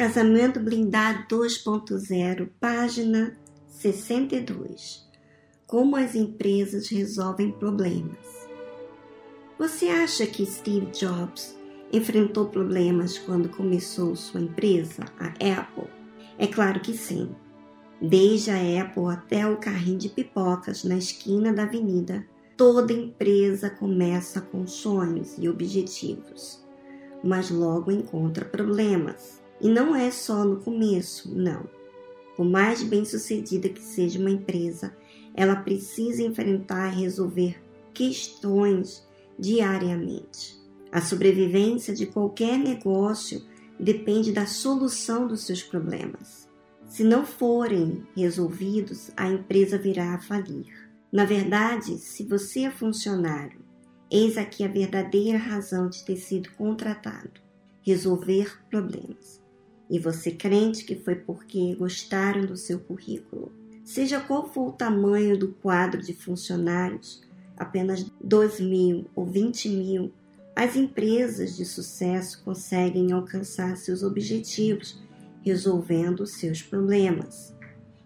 Casamento Blindado 2.0, página 62. Como as empresas resolvem problemas. Você acha que Steve Jobs enfrentou problemas quando começou sua empresa, a Apple? É claro que sim. Desde a Apple até o carrinho de pipocas na esquina da avenida, toda empresa começa com sonhos e objetivos, mas logo encontra problemas. E não é só no começo, não. Por mais bem sucedida que seja uma empresa, ela precisa enfrentar e resolver questões diariamente. A sobrevivência de qualquer negócio depende da solução dos seus problemas. Se não forem resolvidos, a empresa virá a falir. Na verdade, se você é funcionário, eis aqui a verdadeira razão de ter sido contratado: resolver problemas. E você crente que foi porque gostaram do seu currículo. Seja qual for o tamanho do quadro de funcionários, apenas 2 mil ou 20 mil, as empresas de sucesso conseguem alcançar seus objetivos resolvendo seus problemas.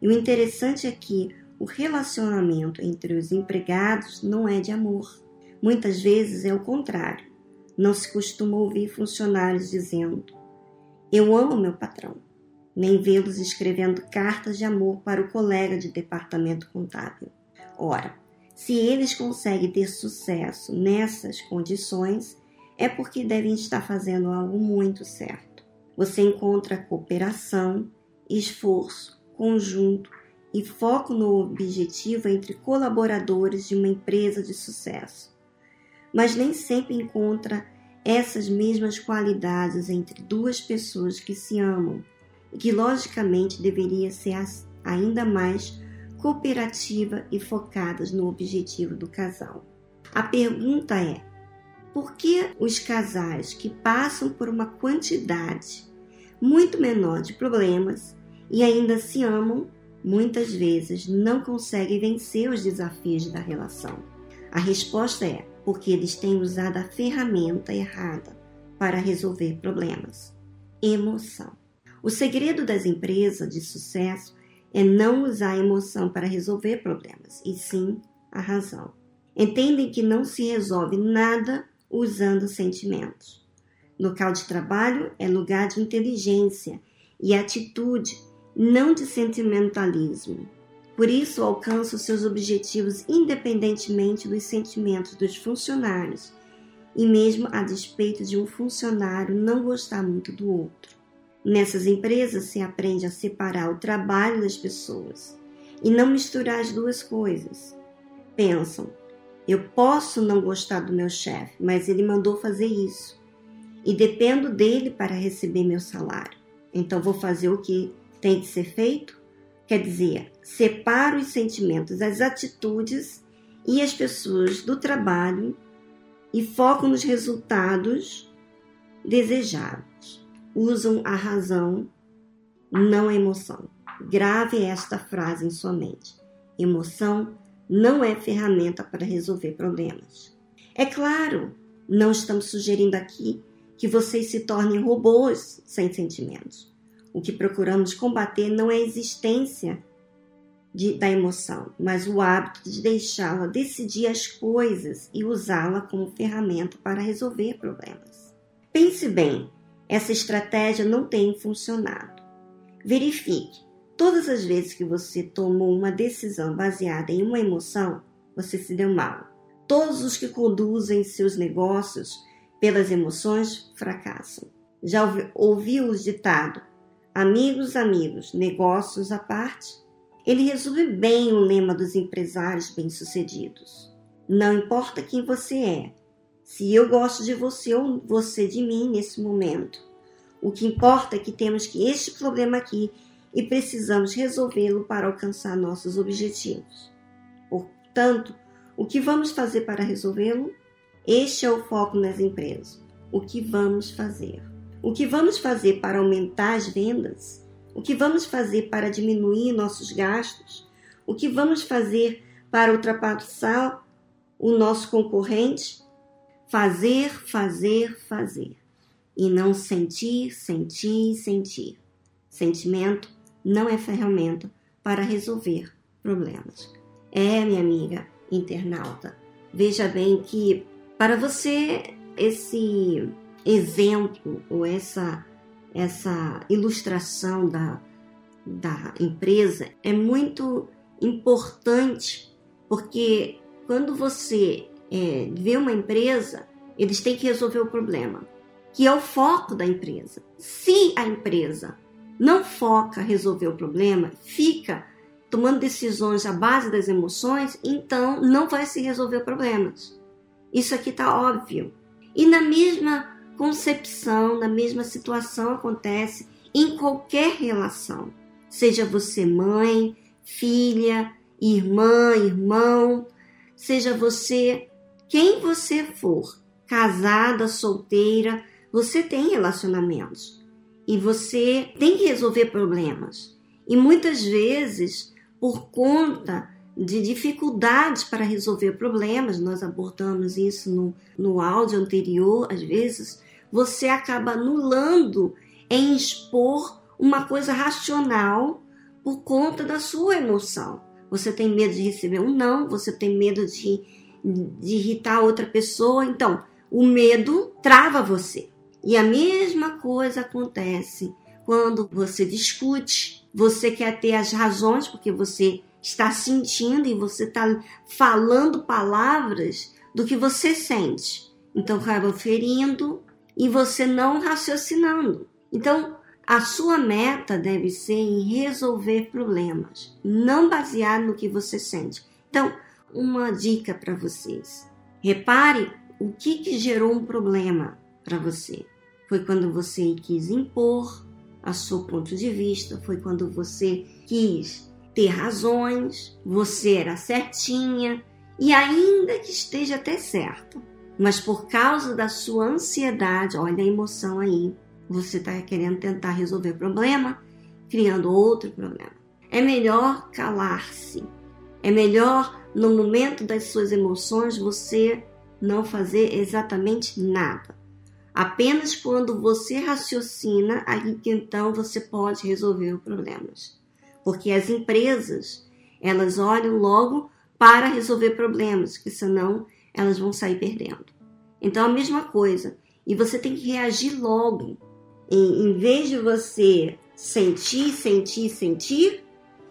E o interessante é que o relacionamento entre os empregados não é de amor. Muitas vezes é o contrário. Não se costuma ouvir funcionários dizendo: Eu amo meu patrão, nem vê-los escrevendo cartas de amor para o colega de departamento contábil. Ora, se eles conseguem ter sucesso nessas condições, é porque devem estar fazendo algo muito certo. Você encontra cooperação, esforço, conjunto e foco no objetivo entre colaboradores de uma empresa de sucesso. Mas nem sempre encontra essas mesmas qualidades entre duas pessoas que se amam e que logicamente deveria ser ainda mais cooperativa e focadas no objetivo do casal. A pergunta é: por que os casais que passam por uma quantidade muito menor de problemas e ainda se amam, muitas vezes não conseguem vencer os desafios da relação? A resposta é porque eles têm usado a ferramenta errada para resolver problemas: emoção. O segredo das empresas de sucesso é não usar a emoção para resolver problemas, e sim a razão. Entendem que não se resolve nada usando sentimentos. Local de trabalho é lugar de inteligência e atitude, não de sentimentalismo. Por isso, alcança os seus objetivos independentemente dos sentimentos dos funcionários e mesmo a despeito de um funcionário não gostar muito do outro. Nessas empresas se aprende a separar o trabalho das pessoas e não misturar as duas coisas. Pensam, eu posso não gostar do meu chefe, mas ele mandou fazer isso e dependo dele para receber meu salário. Então vou fazer o que tem de ser feito? Quer dizer, separo os sentimentos, as atitudes e as pessoas do trabalho e foco nos resultados desejados usam a razão, não a emoção. Grave esta frase em sua mente. Emoção não é ferramenta para resolver problemas. É claro, não estamos sugerindo aqui que vocês se tornem robôs sem sentimentos. O que procuramos combater não é a existência de, da emoção, mas o hábito de deixá-la decidir as coisas e usá-la como ferramenta para resolver problemas. Pense bem essa estratégia não tem funcionado. Verifique. Todas as vezes que você tomou uma decisão baseada em uma emoção, você se deu mal. Todos os que conduzem seus negócios pelas emoções fracassam. Já ouviu o ditado: amigos, amigos, negócios à parte? Ele resume bem o lema dos empresários bem-sucedidos. Não importa quem você é, se eu gosto de você ou você de mim nesse momento. O que importa é que temos que este problema aqui e precisamos resolvê-lo para alcançar nossos objetivos. Portanto, o que vamos fazer para resolvê-lo? Este é o foco nas empresas. O que vamos fazer? O que vamos fazer para aumentar as vendas? O que vamos fazer para diminuir nossos gastos? O que vamos fazer para ultrapassar o nosso concorrente? Fazer, fazer, fazer. e não sentir, sentir, sentir. Sentimento não é ferramenta para resolver problemas. É, minha amiga internauta, veja bem que para você esse exemplo ou essa essa ilustração da, da empresa é muito importante porque quando você é, vê uma empresa, eles têm que resolver o problema, que é o foco da empresa. Se a empresa não foca resolver o problema, fica tomando decisões à base das emoções, então não vai se resolver problemas. Isso aqui está óbvio. E na mesma concepção, na mesma situação acontece em qualquer relação. Seja você mãe, filha, irmã, irmão, seja você quem você for, casada, solteira, você tem relacionamentos e você tem que resolver problemas. E muitas vezes, por conta de dificuldades para resolver problemas, nós abordamos isso no, no áudio anterior, às vezes, você acaba anulando em expor uma coisa racional por conta da sua emoção. Você tem medo de receber um não, você tem medo de, de irritar outra pessoa. Então, o medo trava você. E a mesma coisa acontece quando você discute. Você quer ter as razões porque você está sentindo e você está falando palavras do que você sente. Então, acaba ferindo e você não raciocinando. Então, a sua meta deve ser em resolver problemas, não baseado no que você sente. Então, uma dica para vocês: repare o que, que gerou um problema para você. Foi quando você quis impor a seu ponto de vista, foi quando você quis ter razões, você era certinha e ainda que esteja até certo, mas por causa da sua ansiedade, olha a emoção aí, você está querendo tentar resolver problema, criando outro problema. É melhor calar-se. É melhor, no momento das suas emoções, você não fazer exatamente nada. Apenas quando você raciocina, aí que então você pode resolver os problemas. Porque as empresas, elas olham logo para resolver problemas, que senão elas vão sair perdendo. Então a mesma coisa. E você tem que reagir logo em, em vez de você sentir, sentir, sentir,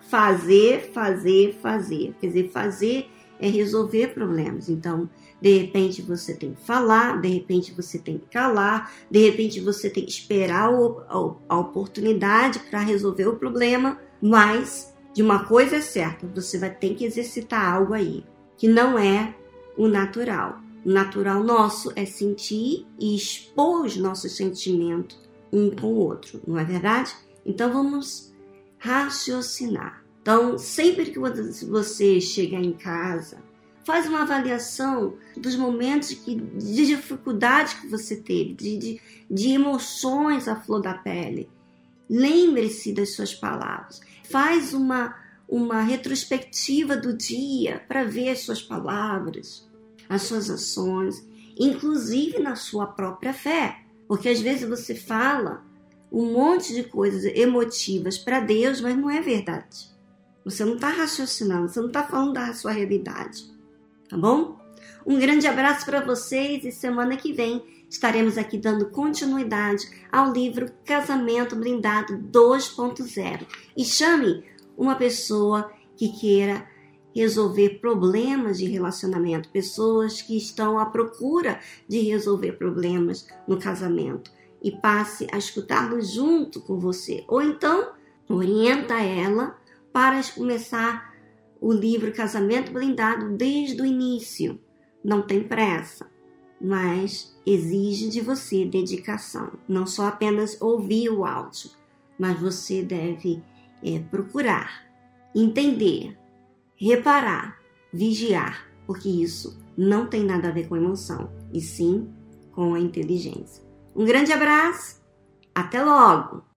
fazer, fazer, fazer. Quer dizer, fazer é resolver problemas. Então, de repente você tem que falar, de repente você tem que calar, de repente você tem que esperar a, a oportunidade para resolver o problema, mas de uma coisa é certa, você vai ter que exercitar algo aí, que não é o natural. O natural nosso é sentir e expor os nossos sentimentos um com o outro, não é verdade? Então vamos raciocinar. Então, sempre que você chegar em casa, faz uma avaliação dos momentos de dificuldade que você teve, de, de, de emoções à flor da pele. Lembre-se das suas palavras. Faz uma, uma retrospectiva do dia para ver as suas palavras, as suas ações, inclusive na sua própria fé. Porque às vezes você fala um monte de coisas emotivas para Deus, mas não é verdade. Você não está raciocinando, você não está falando da sua realidade. Tá bom? Um grande abraço para vocês e semana que vem estaremos aqui dando continuidade ao livro Casamento Blindado 2.0. E chame uma pessoa que queira resolver problemas de relacionamento, pessoas que estão à procura de resolver problemas no casamento e passe a escutá-lo junto com você. Ou então, orienta ela para começar o livro Casamento Blindado desde o início. Não tem pressa, mas exige de você dedicação. Não só apenas ouvir o áudio, mas você deve é, procurar entender reparar, vigiar, porque isso não tem nada a ver com emoção, e sim com a inteligência. Um grande abraço, até logo!